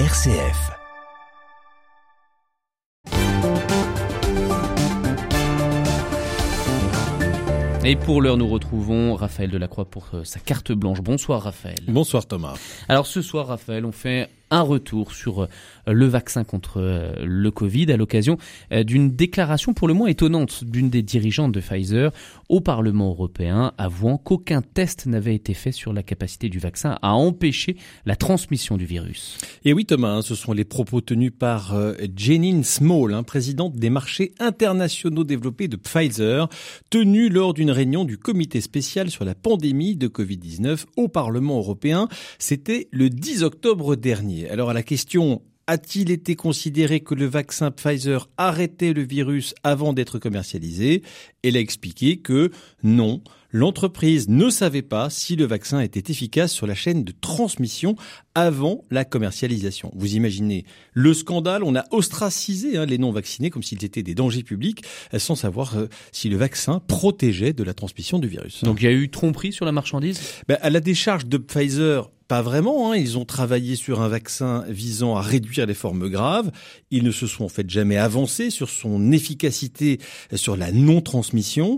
RCF. Et pour l'heure, nous retrouvons Raphaël Delacroix pour euh, sa carte blanche. Bonsoir Raphaël. Bonsoir Thomas. Alors ce soir, Raphaël, on fait un retour sur euh, le vaccin contre euh, le Covid à l'occasion euh, d'une déclaration pour le moins étonnante d'une des dirigeantes de Pfizer au Parlement européen, avouant qu'aucun test n'avait été fait sur la capacité du vaccin à empêcher la transmission du virus. Et oui Thomas, hein, ce sont les propos tenus par Janine Small, hein, présidente des marchés internationaux développés de Pfizer, tenus lors d'une réunion du comité spécial sur la pandémie de Covid-19 au Parlement européen. C'était le 10 octobre dernier. Alors à la question a-t-il été considéré que le vaccin Pfizer arrêtait le virus avant d'être commercialisé? Elle a expliqué que non, l'entreprise ne savait pas si le vaccin était efficace sur la chaîne de transmission avant la commercialisation. Vous imaginez le scandale, on a ostracisé hein, les non-vaccinés comme s'ils étaient des dangers publics sans savoir euh, si le vaccin protégeait de la transmission du virus. Donc il y a eu tromperie sur la marchandise? Ben, À la décharge de Pfizer, pas vraiment, hein. ils ont travaillé sur un vaccin visant à réduire les formes graves. Ils ne se sont en fait jamais avancés sur son efficacité sur la non-transmission.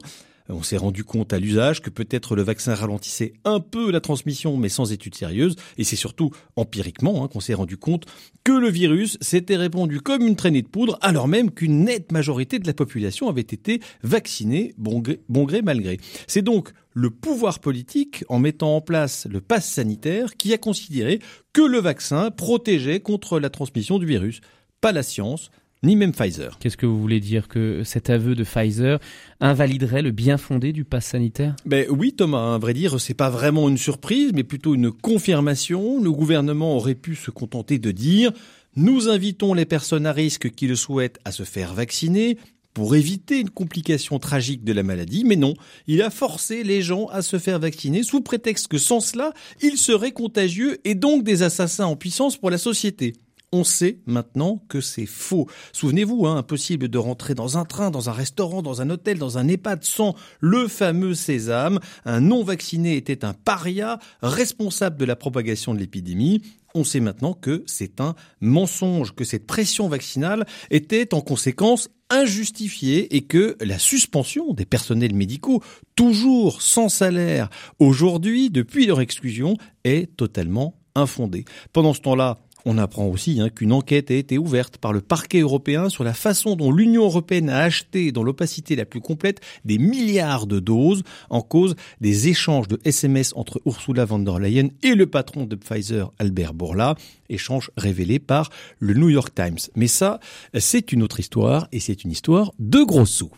On s'est rendu compte à l'usage que peut-être le vaccin ralentissait un peu la transmission, mais sans études sérieuses. Et c'est surtout empiriquement hein, qu'on s'est rendu compte que le virus s'était répandu comme une traînée de poudre, alors même qu'une nette majorité de la population avait été vaccinée, bon gré, bon gré mal gré. C'est donc le pouvoir politique, en mettant en place le pass sanitaire, qui a considéré que le vaccin protégeait contre la transmission du virus. Pas la science, ni même Pfizer. Qu'est-ce que vous voulez dire que cet aveu de Pfizer invaliderait le bien fondé du pass sanitaire? Ben oui Thomas, à vrai dire, c'est pas vraiment une surprise mais plutôt une confirmation. Le gouvernement aurait pu se contenter de dire nous invitons les personnes à risque qui le souhaitent à se faire vacciner pour éviter une complication tragique de la maladie, mais non, il a forcé les gens à se faire vacciner sous prétexte que sans cela, ils seraient contagieux et donc des assassins en puissance pour la société. On sait maintenant que c'est faux. Souvenez-vous, hein, impossible de rentrer dans un train, dans un restaurant, dans un hôtel, dans un EHPAD sans le fameux sésame. Un non-vacciné était un paria responsable de la propagation de l'épidémie. On sait maintenant que c'est un mensonge, que cette pression vaccinale était en conséquence injustifiée et que la suspension des personnels médicaux, toujours sans salaire, aujourd'hui, depuis leur exclusion, est totalement infondée. Pendant ce temps-là, on apprend aussi hein, qu'une enquête a été ouverte par le parquet européen sur la façon dont l'Union européenne a acheté, dans l'opacité la plus complète, des milliards de doses en cause des échanges de SMS entre Ursula von der Leyen et le patron de Pfizer, Albert Bourla, échange révélé par le New York Times. Mais ça, c'est une autre histoire et c'est une histoire de gros sous.